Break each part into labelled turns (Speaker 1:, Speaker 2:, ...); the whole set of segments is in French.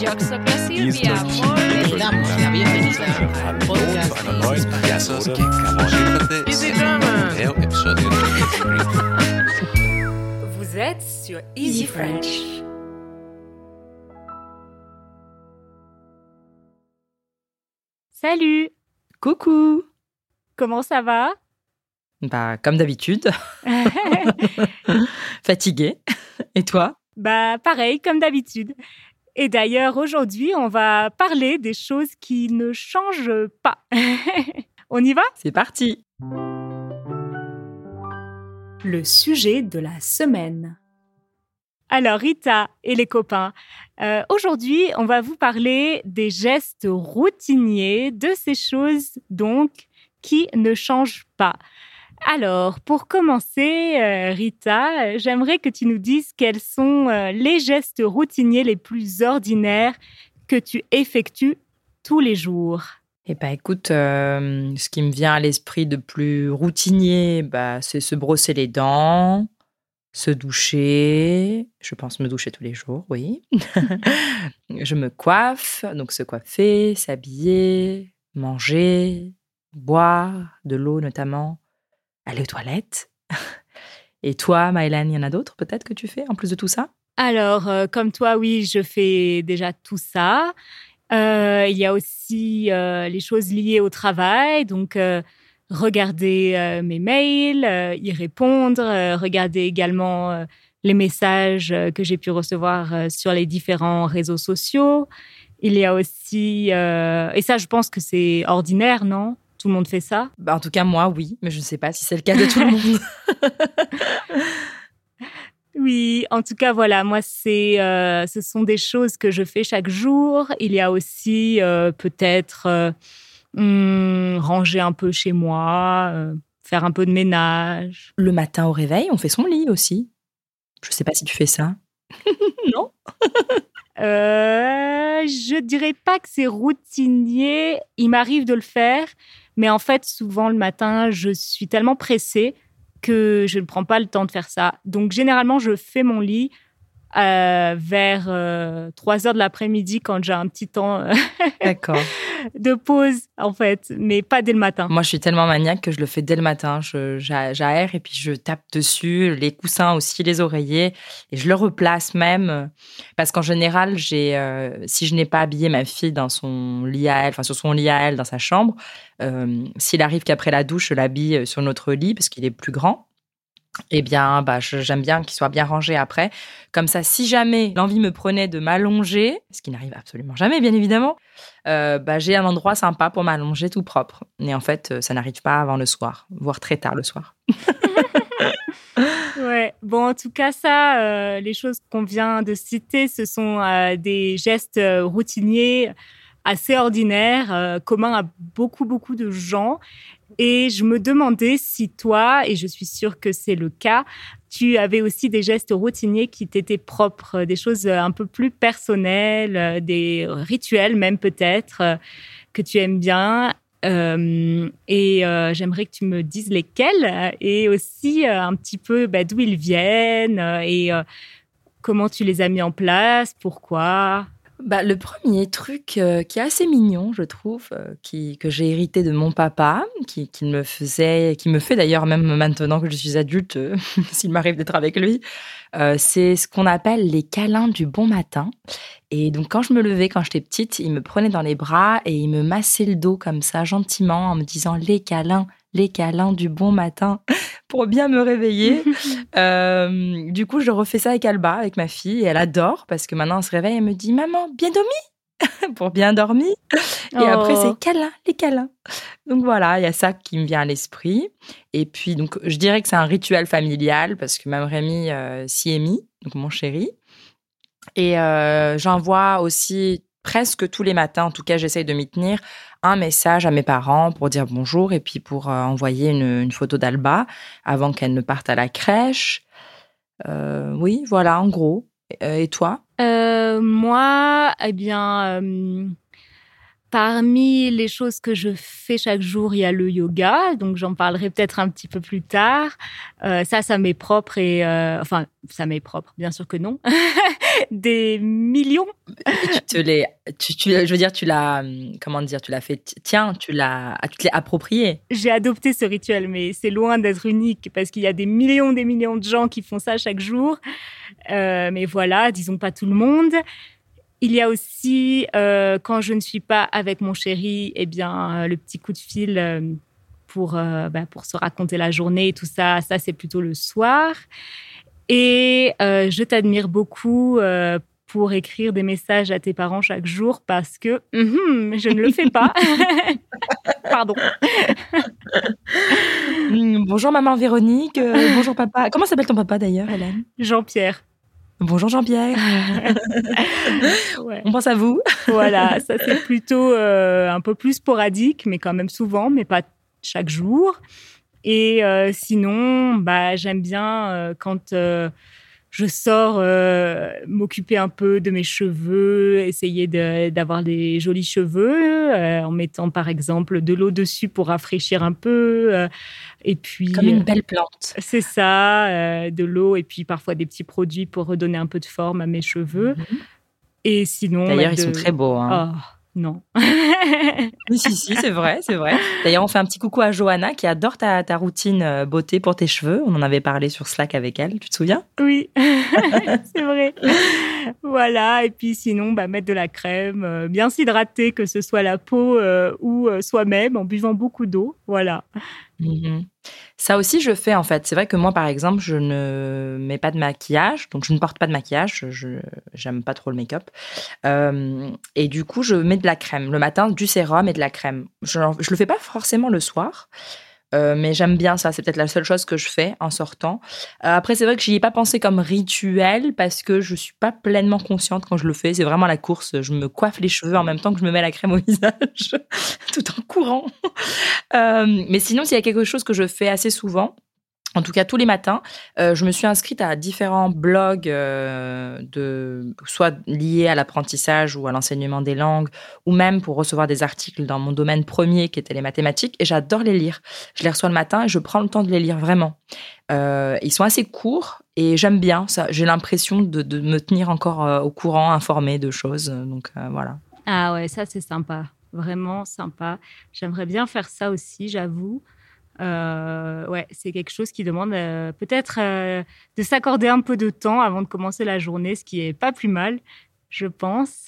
Speaker 1: La bienvenida al podcast
Speaker 2: zu einer neuen
Speaker 3: Easy German. Vous êtes sur Easy French.
Speaker 4: Salut.
Speaker 5: Coucou.
Speaker 4: Comment ça va?
Speaker 5: Bah, comme d'habitude, fatiguée. Et toi?
Speaker 4: Bah pareil, comme d'habitude. Et d'ailleurs, aujourd'hui, on va parler des choses qui ne changent pas. on y va?
Speaker 5: C'est parti
Speaker 4: Le sujet de la semaine. Alors Rita et les copains, euh, aujourd'hui on va vous parler des gestes routiniers, de ces choses donc qui ne changent pas. Alors pour commencer, euh, Rita, j'aimerais que tu nous dises quels sont euh, les gestes routiniers les plus ordinaires que tu effectues tous les jours.
Speaker 5: Eh bah écoute, euh, ce qui me vient à l'esprit de plus routinier, bah, c'est se brosser les dents, se doucher. Je pense me doucher tous les jours, oui. je me coiffe, donc se coiffer, s'habiller, manger, boire, de l'eau notamment, aller aux toilettes. Et toi, Maëlan, il y en a d'autres peut-être que tu fais en plus de tout ça?
Speaker 4: Alors, euh, comme toi, oui, je fais déjà tout ça. Euh, il y a aussi euh, les choses liées au travail, donc regarder mes mails, y répondre, regarder également les messages que j'ai pu recevoir sur les différents réseaux sociaux. Il y a aussi, et ça, je pense que c'est ordinaire, non? Tout le monde fait ça.
Speaker 5: Bah, En tout cas, moi, oui, mais je ne sais pas si c'est le cas de tout le monde.
Speaker 4: Oui, en tout cas, voilà, moi, c'est, euh, ce sont des choses que je fais chaque jour. Il y a aussi euh, peut-être euh, hum, ranger un peu chez moi, faire un peu de ménage.
Speaker 5: Le matin au réveil, on fait son lit aussi. Je sais pas si tu fais ça. non
Speaker 4: Euh, je dirais pas que c'est routinier. Il m'arrive de le faire, mais en fait, souvent le matin, je suis tellement pressée que je ne prends pas le temps de faire ça. Donc, généralement, je fais mon lit euh, vers euh, 3 heures de l'après-midi quand j'ai un petit temps euh, de pause, en fait, mais pas dès le matin.
Speaker 5: Moi, je suis tellement maniaque que je le fais dès le matin. J'aère et puis je tape dessus, les coussins aussi, les oreillers, et je le replace même. euh, Parce qu'en général, j'ai, euh, si je n'ai pas habillé ma fille dans son lit à elle, enfin sur son lit à elle, dans sa chambre, s'il arrive qu'après la douche, je l'habille sur notre lit parce qu'il est plus grand. Eh bien, bah, j'aime bien qu'il soit bien rangé après. Comme ça, si jamais l'envie me prenait de m'allonger, ce qui n'arrive absolument jamais, bien évidemment, euh, bah, j'ai un endroit sympa pour m'allonger tout propre. Et en fait, euh, ça n'arrive pas avant le soir, voire très tard le soir.
Speaker 4: Ouais. Bon, en tout cas, ça, euh, les choses qu'on vient de citer, ce sont des gestes routiniers assez ordinaires, communs à beaucoup, beaucoup de gens. Et je me demandais si toi, et je suis sûre que c'est le cas, tu avais aussi des gestes routiniers qui t'étaient propres, des choses euh, un peu plus personnelles, euh, des rituels même peut-être, euh, que tu aimes bien. Et j'aimerais que tu me dises lesquels et aussi un petit peu bah, d'où ils viennent et comment tu les as mis en place, pourquoi?
Speaker 5: Bah, le premier truc euh, qui est assez mignon, je trouve, euh, qui, que j'ai hérité de mon papa, qui, qui me faisait, qui me fait d'ailleurs même maintenant que je suis adulte, s'il m'arrive d'être avec lui, euh, c'est ce qu'on appelle les câlins du bon matin. Et donc quand je me levais quand j'étais petite, il me prenait dans les bras et il me massait le dos comme ça gentiment en me disant les câlins, les câlins du bon matin pour bien me réveiller. Euh, du coup, je refais ça avec Alba, avec ma fille, et elle adore parce que maintenant, elle se réveille et me dit Maman, bien dormi? Pour bien dormir. Et après,
Speaker 4: Oh.
Speaker 5: c'est câlin, les câlins. Donc voilà, il y a ça qui me vient à l'esprit. Et puis, donc, je dirais que c'est un rituel familial parce que même Rémi euh, s'y est mis, donc mon chéri. Et euh, j'envoie aussi presque tous les matins, en tout cas, j'essaye de m'y tenir, un message à mes parents pour dire bonjour et puis pour euh, envoyer une, photo d'Alba avant qu'elle ne parte à la crèche. Euh, oui, voilà, en gros. Et toi?
Speaker 4: Euh, moi, eh bien, Parmi les choses que je fais chaque jour, il y a le yoga, donc j'en parlerai peut-être un petit peu plus tard. Euh, ça, ça m'est propre et euh, enfin, ça m'est propre, bien sûr que non. Des millions.
Speaker 5: tu te l'es, tu, tu- je veux dire, tu l'as, comment dire, tu l'as fait, tiens, tu l'as, tu te l'es approprié.
Speaker 4: J'ai adopté ce rituel, mais c'est loin d'être unique parce qu'il y a des millions, des millions de gens qui font ça chaque jour. Euh, mais voilà, disons pas tout le monde. Il y a aussi, euh, quand je ne suis pas avec mon chéri, eh bien, euh, le petit coup de fil euh, pour, bah, pour se raconter la journée et tout ça. Ça, c'est plutôt le soir. Et je t'admire beaucoup pour écrire des messages à tes parents chaque jour parce que mhm, je ne le fais pas. Pardon.
Speaker 5: Hum, bonjour maman Véronique, bonjour papa. Comment s'appelle ton papa d'ailleurs, Hélène?
Speaker 4: Jean-Pierre.
Speaker 5: Bonjour Jean-Pierre.
Speaker 4: Ouais.
Speaker 5: On pense à vous.
Speaker 4: Voilà, ça c'est plutôt euh, un peu plus sporadique, mais quand même souvent, mais pas chaque jour. Et euh, sinon, bah, j'aime bien euh, quand je sors euh, m'occuper un peu de mes cheveux, essayer de- d'avoir des jolis cheveux, euh, en mettant par exemple de l'eau dessus pour rafraîchir un peu. euh, et puis,
Speaker 5: Comme une belle plante.
Speaker 4: c'est ça, euh, de l'eau et puis parfois des petits produits pour redonner un peu de forme à mes cheveux. Et sinon.
Speaker 5: D'ailleurs,
Speaker 4: mettre
Speaker 5: ils sont
Speaker 4: de-
Speaker 5: très beaux. hein.
Speaker 4: Oh, non.
Speaker 5: Oui, si, si, c'est vrai, c'est vrai. D'ailleurs, on fait un petit coucou à Johanna qui adore ta, ta routine euh, beauté pour tes cheveux. On en avait parlé sur Slack avec elle, tu te souviens?
Speaker 4: Oui, c'est vrai. Voilà. Et puis sinon, bah, mettre de la crème, euh, bien s'hydrater, que ce soit la peau euh, ou euh, soi-même, en buvant beaucoup d'eau. Voilà.
Speaker 5: Mhm. Ça aussi, je fais en fait. C'est vrai que moi, par exemple, je ne mets pas de maquillage, donc je ne porte pas de maquillage. Je j'aime pas trop le make-up. Et du coup, je mets de la crème le matin, du sérum et de la crème. Je, je le fais pas forcément le soir. Euh, mais j'aime bien ça, c'est peut-être la seule chose que je fais en sortant. Euh, après, c'est vrai que j'y ai pas pensé comme rituel parce que je suis pas pleinement consciente quand je le fais. C'est vraiment la course. Je me coiffe les cheveux en même temps que je me mets la crème au visage, tout en courant. Euh, mais sinon, s'il y a quelque chose que je fais assez souvent, en tout cas tous les matins, euh, je me suis inscrite à différents blogs, euh, de, soit liés à l'apprentissage ou à l'enseignement des langues, ou même pour recevoir des articles dans mon domaine premier qui était les mathématiques, et j'adore les lire. Je les reçois le matin et je prends le temps de les lire vraiment. Euh, ils sont assez courts et j'aime bien ça. J'ai l'impression de, de me tenir encore au courant, informée de choses. Donc voilà.
Speaker 4: Ah ouais, ça c'est sympa. Vraiment sympa. J'aimerais bien faire ça aussi, j'avoue. Euh, ouais, c'est quelque chose qui demande euh, peut-être euh, de s'accorder un peu de temps avant de commencer la journée, ce qui est pas plus mal, je pense.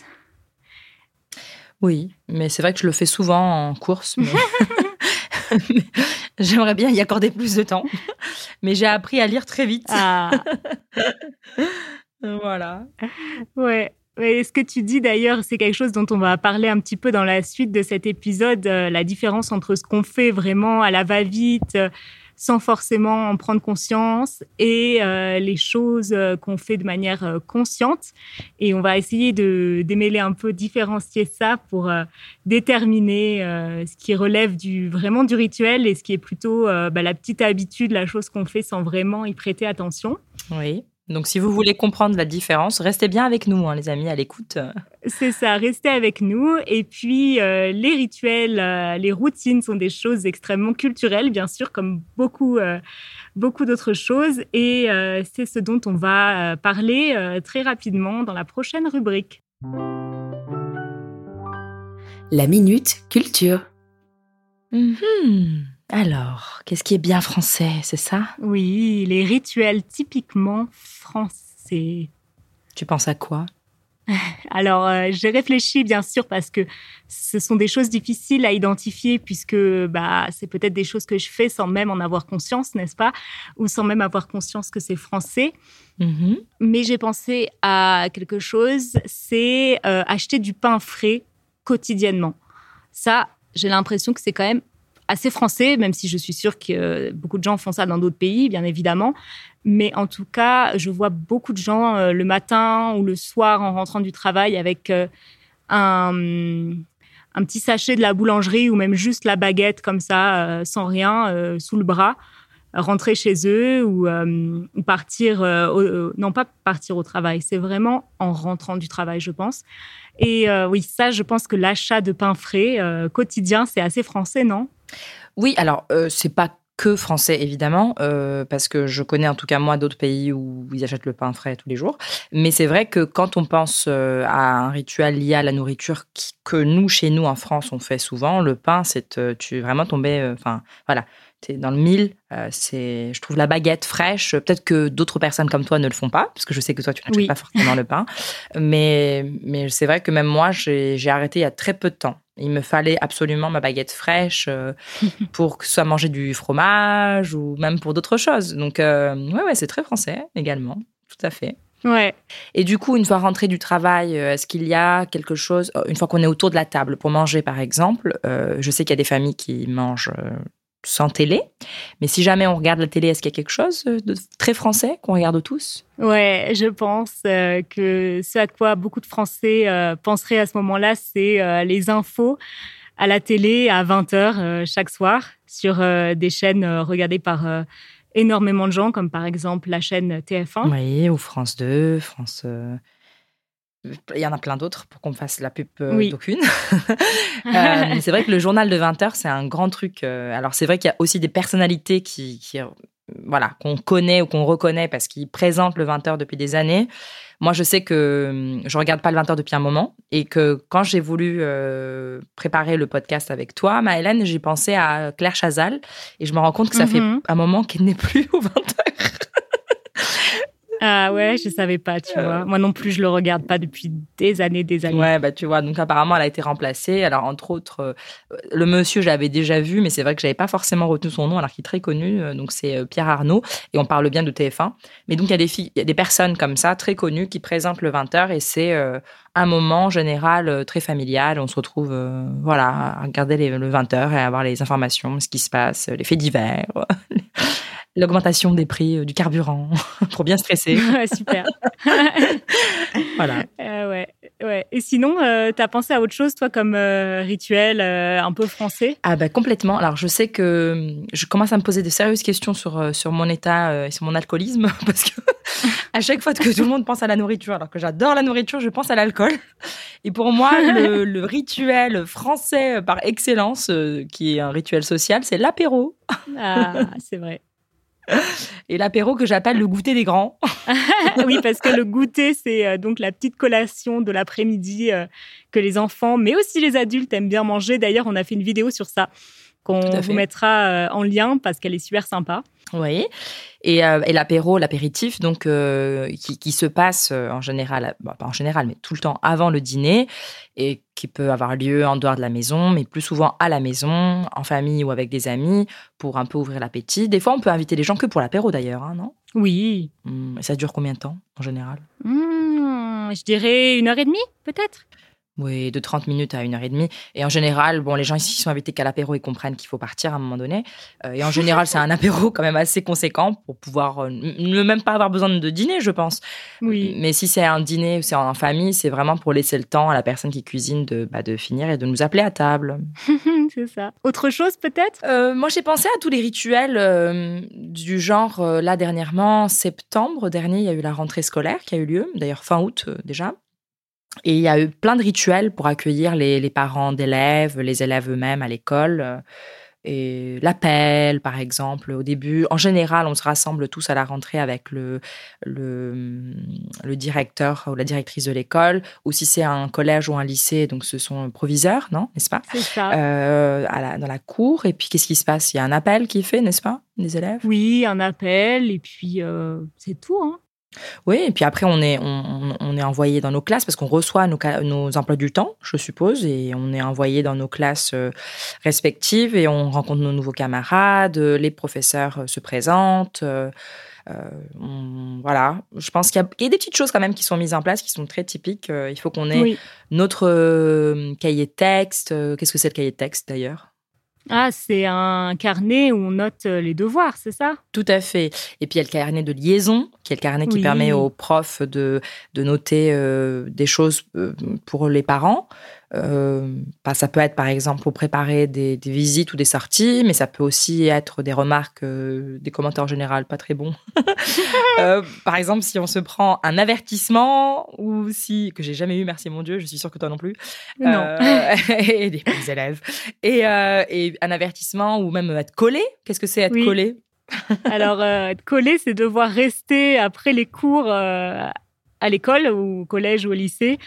Speaker 5: Oui, mais c'est vrai que je le fais souvent en course. mais- J'aimerais bien y accorder plus de temps. Mais j'ai appris à lire très vite.
Speaker 4: Ah,
Speaker 5: Voilà.
Speaker 4: ouais. Ouais, ce que tu dis d'ailleurs, c'est quelque chose dont on va parler un petit peu dans la suite de cet épisode, euh, la différence entre ce qu'on fait vraiment à la va-vite, euh, sans forcément en prendre conscience, et euh, les choses qu'on fait de manière consciente. Et on va essayer de démêler un peu, différencier ça pour déterminer ce qui relève du, vraiment du rituel et ce qui est plutôt bah, la petite habitude, la chose qu'on fait sans vraiment y prêter attention.
Speaker 5: Oui. Donc, si vous voulez comprendre la différence, restez bien avec nous, hein, les amis, à l'écoute.
Speaker 4: C'est ça, restez avec nous. Et puis, euh, les rituels, euh, les routines sont des choses extrêmement culturelles, bien sûr, comme beaucoup, euh, beaucoup d'autres choses. Et euh, c'est ce dont on va euh, parler euh, très rapidement dans la prochaine rubrique.
Speaker 3: La minute culture.
Speaker 5: Mhm. Alors, qu'est-ce qui est bien français, c'est ça?
Speaker 4: Oui, les rituels typiquement français.
Speaker 5: Tu penses à quoi?
Speaker 4: Alors, euh, j'ai réfléchi, bien sûr, parce que ce sont des choses difficiles à identifier, puisque bah, c'est peut-être des choses que je fais sans même en avoir conscience, n'est-ce pas? Ou sans même avoir conscience que c'est français.
Speaker 5: Mhm.
Speaker 4: Mais j'ai pensé à quelque chose, c'est euh, acheter du pain frais quotidiennement. Ça, j'ai l'impression que c'est quand même assez français, même si je suis sûre que euh, beaucoup de gens font ça dans d'autres pays, bien évidemment. Mais en tout cas, je vois beaucoup de gens euh, le matin ou le soir en rentrant du travail avec euh, un, petit sachet de la boulangerie ou même juste la baguette comme ça, sans rien, sous le bras. rentrer chez eux ou partir, non pas partir au travail, c'est vraiment en rentrant du travail, je pense. Et oui, ça, je pense que l'achat de pain frais quotidien, c'est assez français, non?
Speaker 5: Oui, alors euh, c'est pas que français évidemment, euh, parce que je connais en tout cas moi d'autres pays où ils achètent le pain frais tous les jours. Mais c'est vrai que quand on pense euh, à un rituel lié à la nourriture que nous chez nous en France on fait souvent, le pain c'est euh, tu vraiment tombé, enfin voilà, tu es dans le mille. euh, c'est, je trouve la baguette fraîche. Peut-être que d'autres personnes comme toi ne le font pas, parce que je sais que toi tu n'achètes
Speaker 4: Oui.
Speaker 5: pas forcément le pain. Mais mais c'est vrai que même moi j'ai arrêté il y a très peu de temps. Il me fallait absolument ma baguette fraîche. euh, pour que ce soit manger du fromage ou même pour d'autres choses. Donc, euh, ouais, ouais, c'est très français également, tout à fait.
Speaker 4: Ouais.
Speaker 5: Et du coup, une fois rentré du travail, euh, est-ce qu'il y a quelque chose, une fois qu'on est autour de la table pour manger, par exemple, euh, je sais qu'il y a des familles qui mangent sans télé, mais si jamais on regarde la télé, est-ce qu'il y a quelque chose de très français qu'on regarde tous?
Speaker 4: Ouais, je pense euh, que ce à quoi beaucoup de Français euh, penseraient à ce moment-là, c'est euh, les infos à la télé à 20h chaque soir sur euh, des chaînes euh, regardées par euh, énormément de gens, comme par exemple la chaîne TF1.
Speaker 5: Oui, ou France 2, France. Il y en a plein d'autres pour qu'on me fasse la pub euh,
Speaker 4: Oui.
Speaker 5: d'aucune. Euh, c'est vrai que le journal de 20 heures, c'est un grand truc. euh, Alors, c'est vrai qu'il y a aussi des personnalités qui, qui, voilà, qu'on connaît ou qu'on reconnaît parce qu'ils présentent le 20 heures depuis des années. Moi, je sais que hum, je regarde pas le 20 heures depuis un moment et que quand j'ai voulu euh, préparer le podcast avec toi, Maëlène, j'ai pensé à Claire Chazal et je me rends compte que ça fait
Speaker 4: Mhm.
Speaker 5: un moment qu'elle n'est plus au 20 heures.
Speaker 4: Ah ouais, je savais pas, tu
Speaker 5: Euh.
Speaker 4: vois. Moi non plus, je le regarde pas depuis des années, des années.
Speaker 5: Ouais, bah tu vois, donc apparemment elle a été remplacée. Alors entre autres, euh, le monsieur je l'avais déjà vu, mais c'est vrai que j'avais pas forcément retenu son nom, alors qu'il est très connu. euh, Donc c'est Pierre Arnaud, et on parle bien de TF1. Mais donc il y a des filles, il y a des personnes comme ça très connues qui présentent le 20h et c'est un moment en général très familial. On se retrouve, voilà, à regarder les- le 20h et à avoir les informations, ce qui se passe, les faits divers. L'augmentation des prix euh, du carburant pour bien stresser.
Speaker 4: Ouais, super.
Speaker 5: Voilà.
Speaker 4: Euh, ouais, ouais. Et sinon, euh, t'as pensé à autre chose, toi, comme euh, rituel un peu français?
Speaker 5: Ah bah complètement. Alors je sais que je commence à me poser de sérieuses questions sur, sur mon état et sur mon alcoolisme parce que à chaque fois que tout le monde pense à la nourriture, alors que j'adore la nourriture, je pense à l'alcool. Et pour moi, le, le rituel français par excellence, qui est un rituel social, c'est l'apéro.
Speaker 4: Ah, c'est vrai.
Speaker 5: Et l'apéro que j'appelle le goûter des grands.
Speaker 4: oui, parce que le goûter, c'est euh, donc la petite collation de l'après-midi euh, que les enfants, mais aussi les adultes aiment bien manger. D'ailleurs, on a fait une vidéo sur ça qu'on vous mettra euh, en lien parce qu'elle est super sympa.
Speaker 5: Oui. Et, euh, et l'apéro, l'apéritif, donc euh, qui, qui se passe en général, bah, pas en général, mais tout le temps avant le dîner et qui peut avoir lieu en dehors de la maison, mais plus souvent à la maison, en famille ou avec des amis, pour un peu ouvrir l'appétit. Des fois, on peut inviter les gens que pour l'apéro d'ailleurs, hein, non?
Speaker 4: Oui.
Speaker 5: Hum, et Ça dure combien de temps en général?
Speaker 4: Mmh, je dirais une heure et demie, peut-être?
Speaker 5: Oui, de 30 minutes à une heure et demie. Et en général, bon, les gens ici sont invités qu'à l'apéro, ils comprennent qu'il faut partir à un moment donné. Euh, et en général, c'est un apéro quand même assez conséquent pour pouvoir euh, ne même pas avoir besoin de dîner, je pense.
Speaker 4: Oui.
Speaker 5: Mais si c'est un dîner ou c'est en famille, c'est vraiment pour laisser le temps à la personne qui cuisine de, bah, de finir et de nous appeler à table.
Speaker 4: c'est ça. Autre chose, peut-être?
Speaker 5: Euh, moi, j'ai pensé à tous les rituels du genre, là, dernièrement, septembre dernier, il y a eu la rentrée scolaire qui a eu lieu, d'ailleurs fin août déjà. Et il y a eu plein de rituels pour accueillir les, les parents d'élèves, les élèves eux-mêmes à l'école. euh, Et l'appel, par exemple, au début. En général, on se rassemble tous à la rentrée avec le, le, le directeur ou la directrice de l'école. Ou si c'est un collège ou un lycée, donc ce sont proviseurs, non N'est-ce pas?
Speaker 4: C'est ça.
Speaker 5: euh, à la- dans la cour. Et puis, qu'est-ce qui se passe? Il y a un appel qui est fait, n'est-ce pas Des élèves?
Speaker 4: Oui, un appel, et puis euh, c'est tout. Hein.
Speaker 5: Oui, et puis après, on est, on, est envoyé dans nos classes parce qu'on reçoit nos, nos emplois du temps, je suppose, et on est envoyé dans nos classes euh, respectives et on rencontre nos nouveaux camarades, euh, les professeurs euh, se présentent. euh, on- voilà, je pense qu'il y, y a des petites choses quand même qui sont mises en place qui sont très typiques. Il faut qu'on ait
Speaker 4: Oui.
Speaker 5: notre euh, cahier de texte. Qu'est-ce que c'est le cahier de texte d'ailleurs?
Speaker 4: Ah, c'est un carnet où on note euh, les devoirs, c'est ça?
Speaker 5: Tout à fait. Et puis il y a le carnet de liaison, qui est le carnet qui permet aux profs de, de noter euh, des choses euh, pour les parents. Euh, bah, ça peut être par exemple pour préparer des, des, visites ou des sorties, mais ça peut aussi être des remarques, euh, des commentaires en général pas très bons. euh, par exemple, si on se prend un avertissement ou si que j'ai jamais eu, merci mon Dieu, je suis sûre que toi non plus.
Speaker 4: Non.
Speaker 5: Et des élèves. Et, et, un avertissement ou même être collé. Qu'est-ce que c'est être
Speaker 4: oui.
Speaker 5: collé?
Speaker 4: Alors être collé, c'est devoir rester après les cours à l'école ou au collège ou au lycée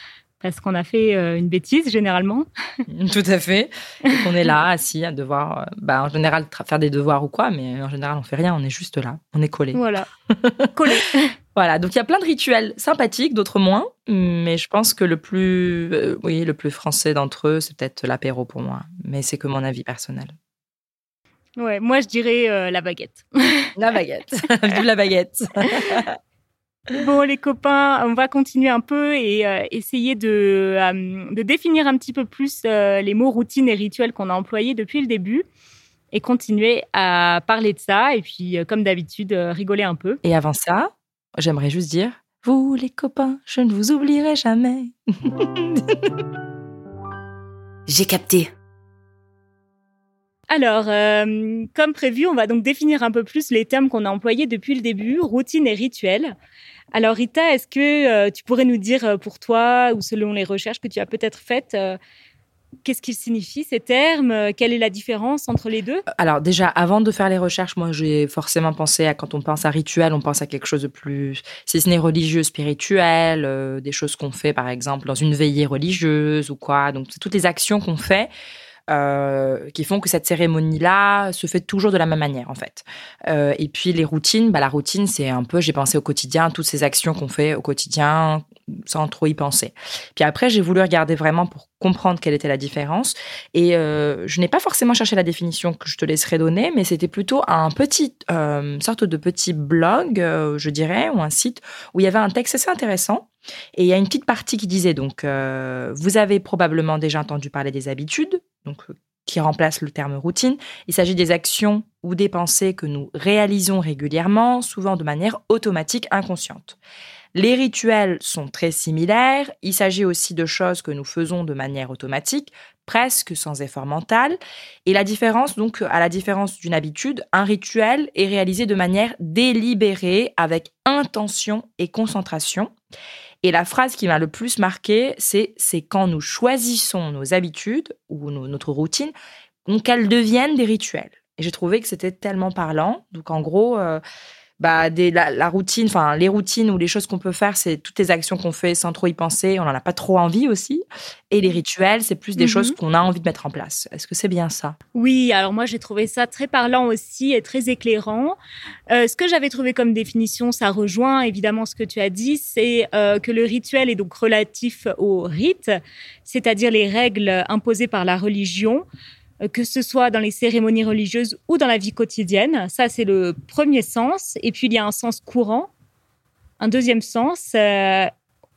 Speaker 4: parce qu'on a fait euh, une bêtise généralement.
Speaker 5: Tout à fait. Et on est là, assis, à devoir, euh, bah, en général, faire des devoirs ou quoi, mais en général, on fait rien, on est juste là, on est collé.
Speaker 4: Voilà, collé.
Speaker 5: voilà, donc il y a plein de rituels sympathiques, d'autres moins, mais je pense que le plus, euh, oui, le plus français d'entre eux, c'est peut-être l'apéro pour moi, mais c'est que mon avis personnel.
Speaker 4: Ouais, moi je dirais la baguette.
Speaker 5: La baguette, vive la baguette.
Speaker 4: Bon, les copains, on va continuer un peu et euh, essayer de, euh, de, définir un petit peu plus euh, les mots routines et rituels qu'on a employés depuis le début et continuer à parler de ça et puis, comme d'habitude, rigoler un peu.
Speaker 5: Et avant ça, j'aimerais juste dire, vous les copains, je ne vous oublierai jamais.
Speaker 3: J'ai capté.
Speaker 4: Alors, euh, comme prévu, on va donc définir un peu plus les termes qu'on a employés depuis le début, routine et rituel. Alors, Rita, est-ce que euh, tu pourrais nous dire euh, pour toi, ou selon les recherches que tu as peut-être faites, qu'est-ce qu'ils signifient ces termes Quelle est la différence entre les deux?
Speaker 5: Alors déjà, avant de faire les recherches, moi j'ai forcément pensé à quand on pense à rituel, on pense à quelque chose de plus, si ce n'est religieux, spirituel, des choses qu'on fait par exemple dans une veillée religieuse ou quoi. Donc toutes les actions qu'on fait. Euh, qui font que cette cérémonie-là se fait toujours de la même manière en fait. Euh, et puis les routines, bah, la routine c'est un peu, j'ai pensé au quotidien, toutes ces actions qu'on fait au quotidien sans trop y penser. Puis après j'ai voulu regarder vraiment pour comprendre quelle était la différence et euh, je n'ai pas forcément cherché la définition que je te laisserai donner, mais c'était plutôt un petit euh, sorte de petit blog, euh, je dirais, ou un site où il y avait un texte assez intéressant. Et il y a une petite partie qui disait donc, euh, vous avez probablement déjà entendu parler des habitudes, donc qui remplace le terme routine. Il s'agit des actions ou des pensées que nous réalisons régulièrement, souvent de manière automatique, inconsciente. Les rituels sont très similaires. Il s'agit aussi de choses que nous faisons de manière automatique, presque sans effort mental. Et la différence, donc, à la différence d'une habitude, un rituel est réalisé de manière délibérée, avec intention et concentration. Et la phrase qui m'a le plus marqué, c'est c'est quand nous choisissons nos habitudes ou notre routine, qu'elles deviennent des rituels. Et j'ai trouvé que c'était tellement parlant. Donc en gros, euh, bah, des, la, la, routine, enfin les routines ou les choses qu'on peut faire, c'est toutes les actions qu'on fait sans trop y penser. On n'en a pas trop envie aussi. Et les rituels, c'est plus des mm -hmm. choses qu'on a envie de mettre en place. Est-ce que c'est bien ça?
Speaker 4: Oui, alors moi j'ai trouvé ça très parlant aussi et très éclairant. Euh, ce que j'avais trouvé comme définition, ça rejoint évidemment ce que tu as dit, c'est euh, que le rituel est donc relatif au rite, c'est-à-dire les règles imposées par la religion que ce soit dans les cérémonies religieuses ou dans la vie quotidienne. Ça, c'est le premier sens. Et puis, il y a un sens courant. Un deuxième sens, euh,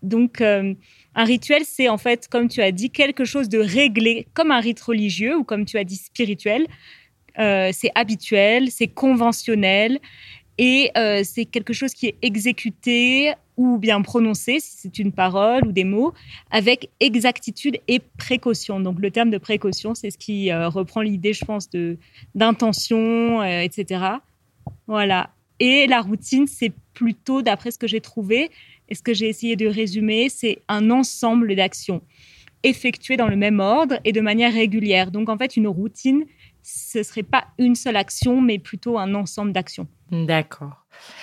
Speaker 4: donc, euh, un rituel, c'est en fait, comme tu as dit, quelque chose de réglé, comme un rite religieux ou comme tu as dit, spirituel. Euh, c'est habituel, c'est conventionnel et euh, c'est quelque chose qui est exécuté ou bien prononcé, si c'est une parole ou des mots, avec exactitude et précaution. Donc le terme de précaution, c'est ce qui euh, reprend l'idée, je pense, de d'intention, euh, etc. Voilà. Et la routine, c'est plutôt, d'après ce que j'ai trouvé et ce que j'ai essayé de résumer, c'est un ensemble d'actions effectuées dans le même ordre et de manière régulière. Donc en fait, une routine, ce serait pas une seule action, mais plutôt un ensemble d'actions.
Speaker 5: D'accord.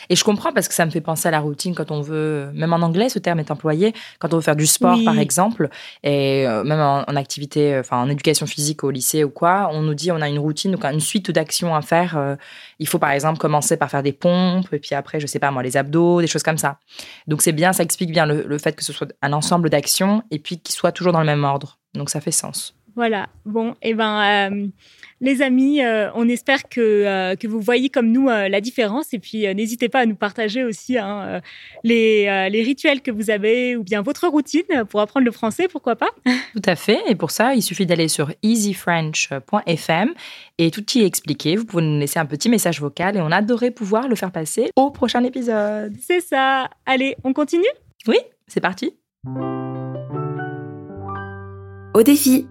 Speaker 5: Et je comprends parce que ça me fait penser à la routine quand on veut, même en anglais, ce terme est employé, quand on veut faire du sport, oui. par exemple, et euh, même en, en, activité, enfin en éducation physique au lycée ou quoi, on nous dit on a une routine, donc une suite d'actions à faire. Euh, il faut par exemple commencer par faire des pompes, et puis après, je sais pas moi, les abdos, des choses comme ça. Donc c'est bien, ça explique bien le, le fait que ce soit un ensemble d'actions et puis qu'il soit toujours dans le même ordre. Donc ça fait sens.
Speaker 4: Voilà. Bon, et eh ben, euh, les amis, euh, on espère que, euh, que vous voyez comme nous euh, la différence. Et puis, n'hésitez pas à nous partager aussi hein, les, les rituels que vous avez ou bien votre routine pour apprendre le français, pourquoi pas
Speaker 5: Tout à fait. Et pour ça, il suffit d'aller sur easyfrench.fm et tout y est expliqué. Vous pouvez nous laisser un petit message vocal et on adorait pouvoir le faire passer au prochain épisode.
Speaker 4: C'est ça. Allez, on continue?
Speaker 5: Oui, c'est parti.
Speaker 3: au défi.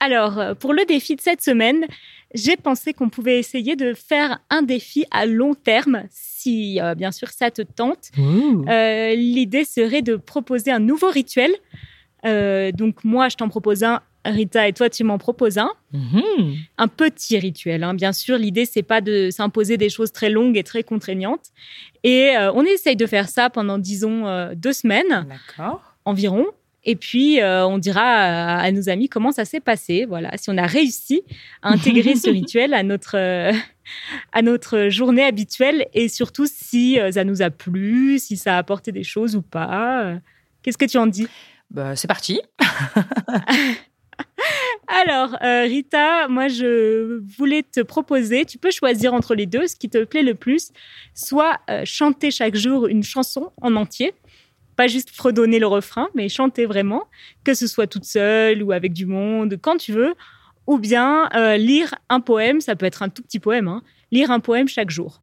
Speaker 4: Alors, euh, pour le défi de cette semaine, j'ai pensé qu'on pouvait essayer de faire un défi à long terme, si euh, bien sûr ça te tente. Euh, L'idée serait de proposer un nouveau rituel. Euh, donc moi, je t'en propose un, Rita, et toi, tu m'en proposes un.
Speaker 5: Mhm.
Speaker 4: Un petit rituel, hein. bien sûr. L'idée, c'est pas de s'imposer des choses très longues et très contraignantes. Et on essaye de faire ça pendant, disons, deux semaines environ. Et puis, euh, on dira à, à nos amis comment ça s'est passé. Voilà, si on a réussi à intégrer ce rituel à notre, euh, à notre journée habituelle et surtout si euh, ça nous a plu, si ça a apporté des choses ou pas. Qu'est-ce que tu en dis?
Speaker 5: Bah, c'est parti.
Speaker 4: Alors, Rita, moi, je voulais te proposer, tu peux choisir entre les deux, ce qui te plaît le plus, soit chanter chaque jour une chanson en entier, pas juste fredonner le refrain, mais chanter vraiment, que ce soit toute seule ou avec du monde, quand tu veux, ou bien euh, lire un poème, ça peut être un tout petit poème, hein, lire un poème chaque jour.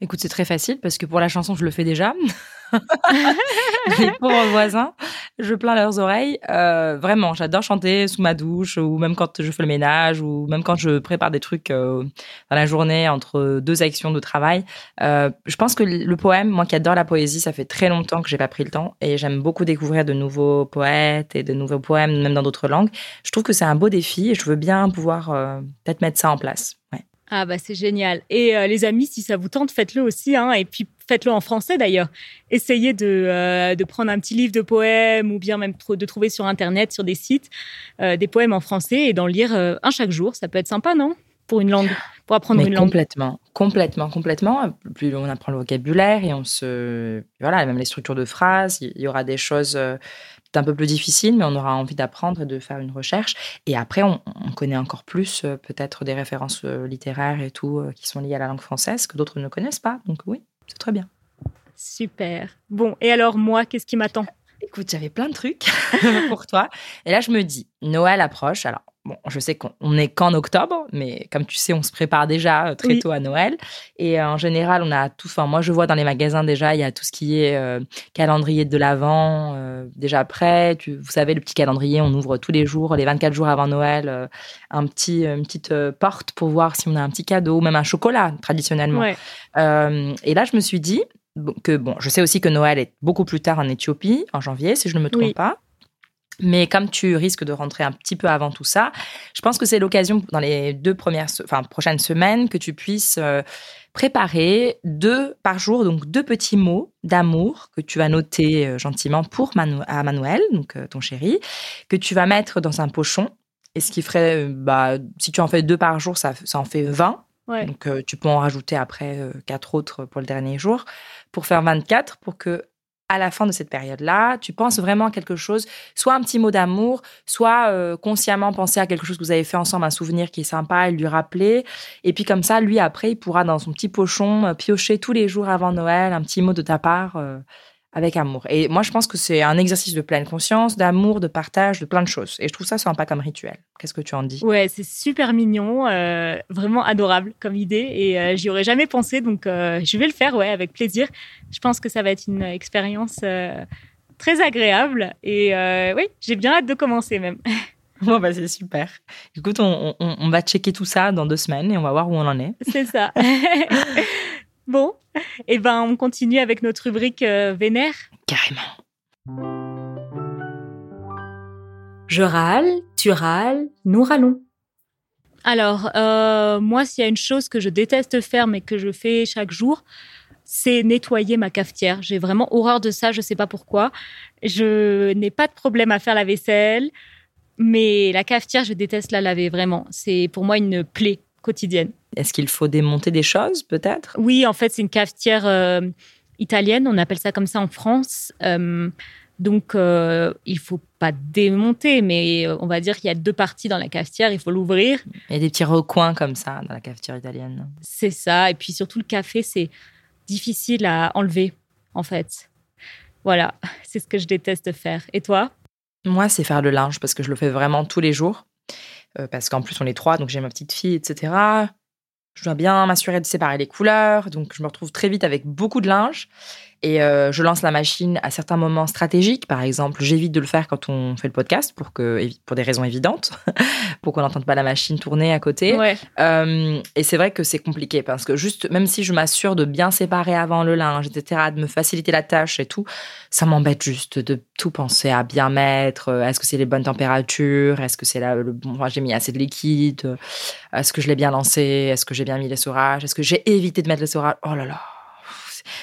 Speaker 5: Écoute, c'est très facile parce que pour la chanson, je le fais déjà. Les pauvres voisins, je plains leurs oreilles. Euh, vraiment, j'adore chanter sous ma douche ou même quand je fais le ménage ou même quand je prépare des trucs euh, dans la journée entre deux actions de travail. Euh, je pense que le poème, moi qui adore la poésie, ça fait très longtemps que j'ai pas pris le temps et j'aime beaucoup découvrir de nouveaux poètes et de nouveaux poèmes, même dans d'autres langues. Je trouve que c'est un beau défi et je veux bien pouvoir peut-être mettre ça en place. Ouais.
Speaker 4: Ah bah c'est génial. Et euh, les amis, si ça vous tente, faites-le aussi. Hein, et puis faites-le en français d'ailleurs. Essayez de, euh, de prendre un petit livre de poèmes ou bien même de trouver sur Internet, sur des sites, euh, des poèmes en français et d'en lire un chaque jour. Ça peut être sympa, non? Pour une langue, pour apprendre
Speaker 5: Mais
Speaker 4: une langue.
Speaker 5: complètement, complètement, complètement. Plus on apprend le vocabulaire et on se, voilà, même les structures de phrases, il y aura des choses peut-être un peu plus difficiles, mais on aura envie d'apprendre et de faire une recherche. Et après, on, on connaît encore plus euh, peut-être des références euh, littéraires et tout euh, qui sont liées à la langue française que d'autres ne connaissent pas. Donc oui, c'est très bien.
Speaker 4: Super. Bon, et alors moi, qu'est-ce qui m'attend?
Speaker 5: Écoute, j'avais plein de trucs pour toi. Et là, je me dis, Noël approche. Alors, bon, je sais qu'on on est qu'en octobre, mais comme tu sais, on se prépare déjà euh, très
Speaker 4: Oui.
Speaker 5: tôt à Noël. Et euh, en général, on a tout. Enfin, moi, je vois dans les magasins déjà, il y a tout ce qui est euh, calendrier de l'Avent euh, déjà prêt. Tu, vous savez, le petit calendrier, on ouvre tous les jours, les 24 jours avant Noël, euh, un petit, une petite porte pour voir si on a un petit cadeau, même un chocolat, traditionnellement.
Speaker 4: Ouais.
Speaker 5: Et là, je me suis dit que, bon, je sais aussi que Noël est beaucoup plus tard en Éthiopie, en janvier, si je ne me trompe
Speaker 4: Oui.
Speaker 5: pas. Mais comme tu risques de rentrer un petit peu avant tout ça, je pense que c'est l'occasion dans les deux premières, enfin, prochaines semaines que tu puisses euh, préparer deux par jour, donc deux petits mots d'amour que tu vas noter euh, gentiment pour Manu- à Manuel, donc euh, ton chéri, que tu vas mettre dans un pochon. Et ce qui ferait, bah, si tu en fais deux par jour, ça, ça en fait 20.
Speaker 4: Ouais.
Speaker 5: Donc, euh, tu peux en rajouter après euh, quatre autres pour le dernier jour, pour faire 24, pour que à la fin de cette période-là, tu penses vraiment à quelque chose, soit un petit mot d'amour, soit euh, consciemment penser à quelque chose que vous avez fait ensemble, un souvenir qui est sympa, et lui rappeler. Et puis comme ça, lui, après, il pourra dans son petit pochon euh, piocher tous les jours avant Noël un petit mot de ta part euh, avec amour. Et moi, je pense que c'est un exercice de pleine conscience, d'amour, de partage, de plein de choses. Et je trouve ça sympa comme rituel. Qu'est-ce que tu en dis?
Speaker 4: Ouais, c'est super mignon, euh, vraiment adorable comme idée et euh, j'y aurais jamais pensé donc euh, je vais le faire ouais avec plaisir. Je pense que ça va être une expérience très agréable et oui, j'ai bien hâte de commencer même.
Speaker 5: Bon, bah, c'est super. Écoute, on, on- on va checker tout ça dans deux semaines et on va voir où on en est.
Speaker 4: C'est ça. bon, et ben on continue avec notre rubrique euh, vénère.
Speaker 5: Carrément.
Speaker 3: Je râle, tu râles, nous râlons.
Speaker 4: Alors, euh, moi, s'il y a une chose que je déteste faire, mais que je fais chaque jour, c'est nettoyer ma cafetière. J'ai vraiment horreur de ça, je sais pas pourquoi. Je n'ai pas de problème à faire la vaisselle, mais la cafetière, je déteste la laver, vraiment. C'est pour moi une plaie quotidienne.
Speaker 5: Est-ce qu'il faut démonter des choses, peut-être?
Speaker 4: Oui, en fait, c'est une cafetière euh, italienne, on appelle ça comme ça en France. Euh, donc, euh, il faut pas démonter, mais euh, on va dire qu'il y a deux parties dans la cafetière, il faut l'ouvrir.
Speaker 5: Il y a des petits recoins comme ça dans la cafetière italienne.
Speaker 4: C'est ça. Et puis surtout, le café, c'est difficile à enlever, en fait. Voilà, c'est ce que je déteste faire. Et toi?
Speaker 5: Moi, c'est faire le linge parce que je le fais vraiment tous les jours. Euh, parce qu'en plus, on est trois, donc j'ai ma petite fille, etc. Je dois bien m'assurer de séparer les couleurs. Donc, je me retrouve très vite avec beaucoup de linge. Et euh, je lance la machine à certains moments stratégiques. Par exemple, j'évite de le faire quand on fait le podcast pour, que, pour des raisons évidentes, pour qu'on n'entende pas la machine tourner à côté.
Speaker 4: Ouais.
Speaker 5: Euh, et c'est vrai que c'est compliqué parce que juste, même si je m'assure de bien séparer avant le linge, etc., de me faciliter la tâche et tout, ça m'embête juste de tout penser à bien mettre. Euh, Est-ce que c'est les bonnes températures? Est-ce que c'est là le bon J'ai mis assez de liquide? Est-ce que je l'ai bien lancé? Est-ce que j'ai bien mis les l'essorage Est-ce que j'ai évité de mettre l'essorage Oh là là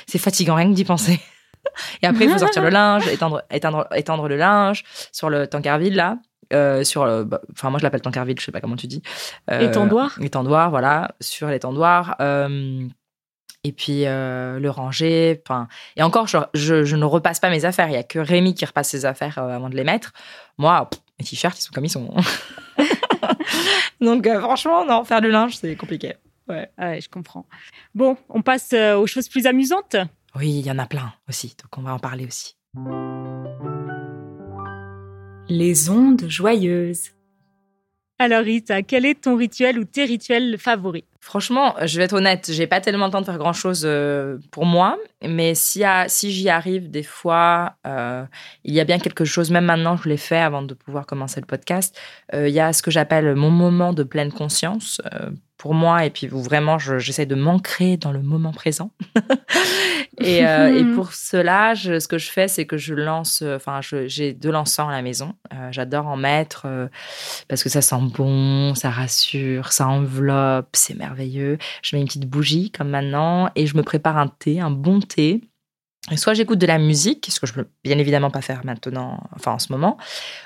Speaker 5: c'est fatigant rien que d'y penser. Et après, il faut sortir le linge, étendre, étendre, étendre le linge sur le tankerville, là. Euh, sur le, bah, enfin moi je l'appelle tankerville, je sais pas comment tu dis.
Speaker 4: Euh, étendoir.
Speaker 5: Étendoir, voilà, sur l'étendoir. Euh, et puis euh, le ranger. Et encore, je, je, je, ne repasse pas mes affaires. Il y a que Rémi qui repasse ses affaires euh, avant de les mettre. Moi, pff, mes t-shirts, ils sont comme ils sont. Donc euh, franchement, non, faire du linge, c'est compliqué. Ouais.
Speaker 4: Ouais, je comprends. Bon, on passe euh, aux choses plus amusantes.
Speaker 5: Oui, il y en a plein aussi, donc on va en parler aussi.
Speaker 3: Les ondes joyeuses.
Speaker 4: Alors Rita, quel est ton rituel ou tes rituels favoris?
Speaker 5: Franchement, je vais être honnête, j'ai pas tellement le temps de faire grand chose euh, pour moi, mais si, si j'y arrive des fois, euh, il y a bien quelque chose, même maintenant je l'ai fait avant de pouvoir commencer le podcast, euh, il y a ce que j'appelle mon moment de pleine conscience euh, pour moi, et puis où vraiment j'essaie de m'ancrer dans le moment présent. et, euh, et, pour cela, je, ce que je fais, c'est que je lance, enfin, j'ai de l'encens à la maison. Euh, J'adore en mettre euh, parce que ça sent bon, ça rassure, ça enveloppe, c'est merveilleux. Je mets une petite bougie comme maintenant et je me prépare un thé, un bon thé soit j'écoute de la musique, ce que je peux bien évidemment pas faire maintenant, enfin en ce moment,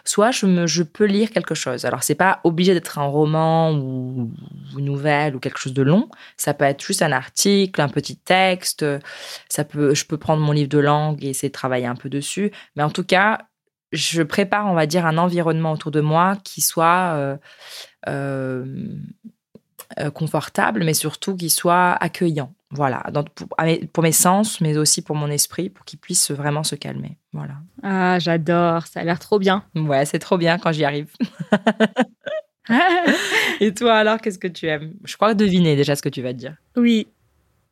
Speaker 5: soit je, me, je peux lire quelque chose. Alors c'est pas obligé d'être un roman ou une nouvelle ou quelque chose de long. Ça peut être juste un article, un petit texte. Ça peut, je peux prendre mon livre de langue et essayer de travailler un peu dessus. Mais en tout cas, je prépare, on va dire, un environnement autour de moi qui soit euh, euh, confortable, mais surtout qui soit accueillant. Voilà, pour, pour, mes sens, mais aussi pour mon esprit, pour qu'il puisse vraiment se calmer. Voilà.
Speaker 4: Ah, j'adore, ça a l'air trop bien.
Speaker 5: Ouais, c'est trop bien quand j'y arrive. Et toi, alors, qu'est-ce que tu aimes? Je crois deviner déjà ce que tu vas te dire.
Speaker 4: Oui,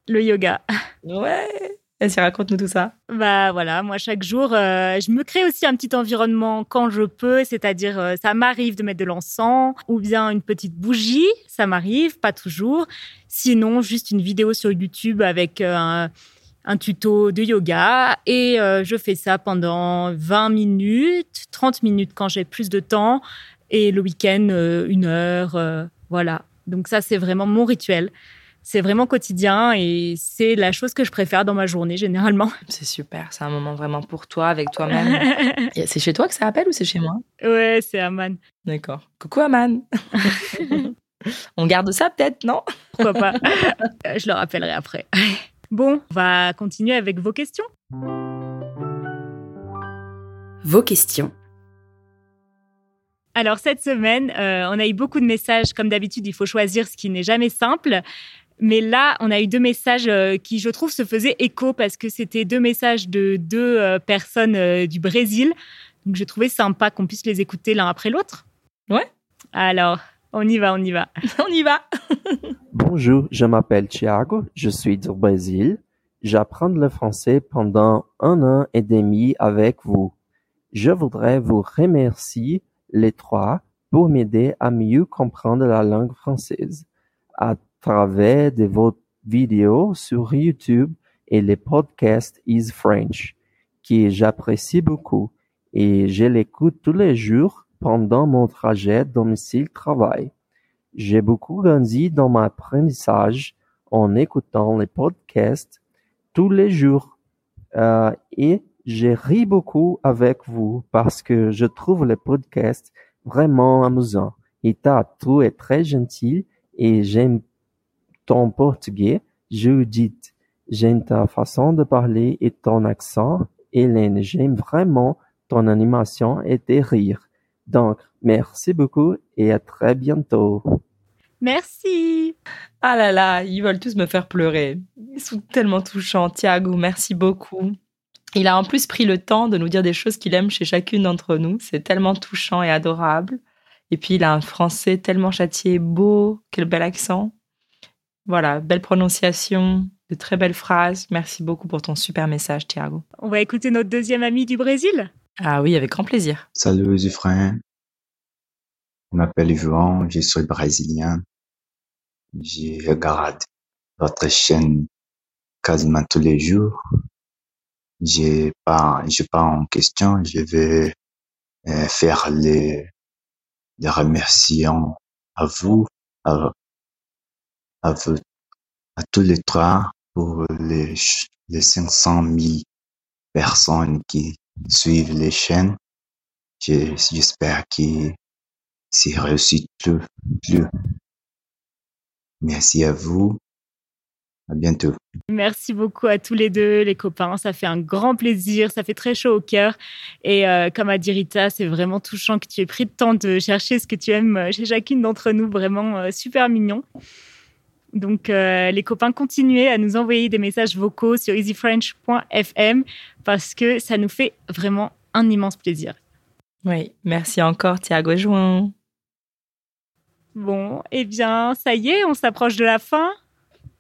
Speaker 4: le yoga.
Speaker 5: Ouais. Vas-y, raconte-nous tout ça.
Speaker 4: Bah voilà, moi chaque jour, euh, je me crée aussi un petit environnement quand je peux, c'est-à-dire euh, ça m'arrive de mettre de l'encens ou bien une petite bougie, ça m'arrive, pas toujours. Sinon, juste une vidéo sur YouTube avec euh, un, tuto de yoga et je fais ça pendant 20 minutes, 30 minutes quand j'ai plus de temps et le week-end une heure, voilà. Donc ça c'est vraiment mon rituel c'est vraiment quotidien et c'est la chose que je préfère dans ma journée généralement.
Speaker 5: C'est super, c'est un moment vraiment pour toi, avec toi-même. c'est chez toi que ça appelle ou c'est chez moi?
Speaker 4: Ouais, c'est Aman.
Speaker 5: D'accord. Coucou Aman. On garde ça peut-être, non?
Speaker 4: Pourquoi pas Je le rappellerai après. Bon, on va continuer avec vos questions.
Speaker 3: Vos questions.
Speaker 4: Alors cette semaine, euh, on a eu beaucoup de messages. Comme d'habitude, il faut choisir ce qui n'est jamais simple. Mais là, on a eu deux messages euh, qui, je trouve, se faisaient écho parce que c'était deux messages de deux euh, personnes euh, du Brésil. Donc, j'ai trouvé sympa qu'on puisse les écouter l'un après l'autre.
Speaker 5: Ouais.
Speaker 4: Alors, on y va, on y va.
Speaker 5: on y va.
Speaker 6: Bonjour, je m'appelle Thiago, je suis du Brésil. J'apprends le français pendant un an et demi avec vous. Je voudrais vous remercier les trois pour m'aider à mieux comprendre la langue française. À travers de vos vidéos sur YouTube et les podcasts Is French, que j'apprécie beaucoup et je l'écoute tous les jours pendant mon trajet domicile-travail. J'ai beaucoup grandi dans mon apprentissage en écoutant les podcasts tous les jours euh, et j'ai ri beaucoup avec vous parce que je trouve les podcasts vraiment amusants. Et tout est très gentil et j'aime ton portugais, Judith. J'aime ta façon de parler et ton accent. Hélène, j'aime vraiment ton animation et tes rires. Donc, merci beaucoup et à très bientôt.
Speaker 4: Merci.
Speaker 5: Ah là là, ils veulent tous me faire pleurer. Ils sont tellement touchants. Thiago, merci beaucoup. Il a en plus pris le temps de nous dire des choses qu'il aime chez chacune d'entre nous. C'est tellement touchant et adorable. Et puis, il a un français tellement châtié, beau. Quel bel accent. Voilà, belle prononciation. de très belles phrases. Merci beaucoup pour ton super message, Thiago.
Speaker 4: On va écouter notre deuxième ami du Brésil.
Speaker 5: Ah oui, avec grand plaisir.
Speaker 7: Salut Zufrin. Je m'appelle Yvan, je suis brésilien. Je regarde votre chaîne quasiment tous les jours. J'ai pas, je pas en question, je vais euh, faire les, les remerciements à vous, à, à tous les trois pour les, les 500 000 personnes qui suivent les chaînes. Je- J'espère que c'est réussi plus, plus. Merci à vous. À bientôt.
Speaker 4: Merci beaucoup à tous les deux, les copains. Ça fait un grand plaisir, ça fait très chaud au cœur. Et euh, comme a dit Rita, c'est vraiment touchant que tu aies pris le temps de chercher ce que tu aimes chez chacune d'entre nous. Vraiment euh, super mignon. Donc, euh, les copains, continuez à nous envoyer des messages vocaux sur easyfrench.fm parce que ça nous fait vraiment un immense plaisir.
Speaker 5: Oui, merci encore, Thiago Join.
Speaker 4: Bon, eh bien, ça y est, on s'approche de la fin.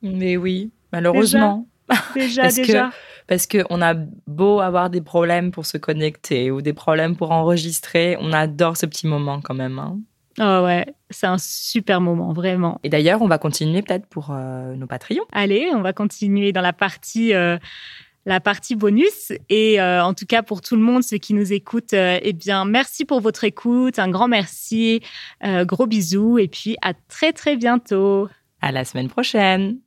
Speaker 5: Mais oui, malheureusement.
Speaker 4: Déjà,
Speaker 5: Est-ce que-
Speaker 4: déjà.
Speaker 5: Parce qu'on a beau avoir des problèmes pour se connecter ou des problèmes pour enregistrer, on adore ce petit moment quand même. hein.
Speaker 4: Oh ouais, c'est un super moment, vraiment.
Speaker 5: Et d'ailleurs, on va continuer peut-être pour euh, nos Patreons.
Speaker 4: Allez, on va continuer dans la partie, euh, la partie bonus. Et euh, en tout cas, pour tout le monde, ceux qui nous écoutent, eh bien, merci pour votre écoute. Un grand merci. Gros bisous. Et puis, à très, très bientôt.
Speaker 5: À la semaine prochaine.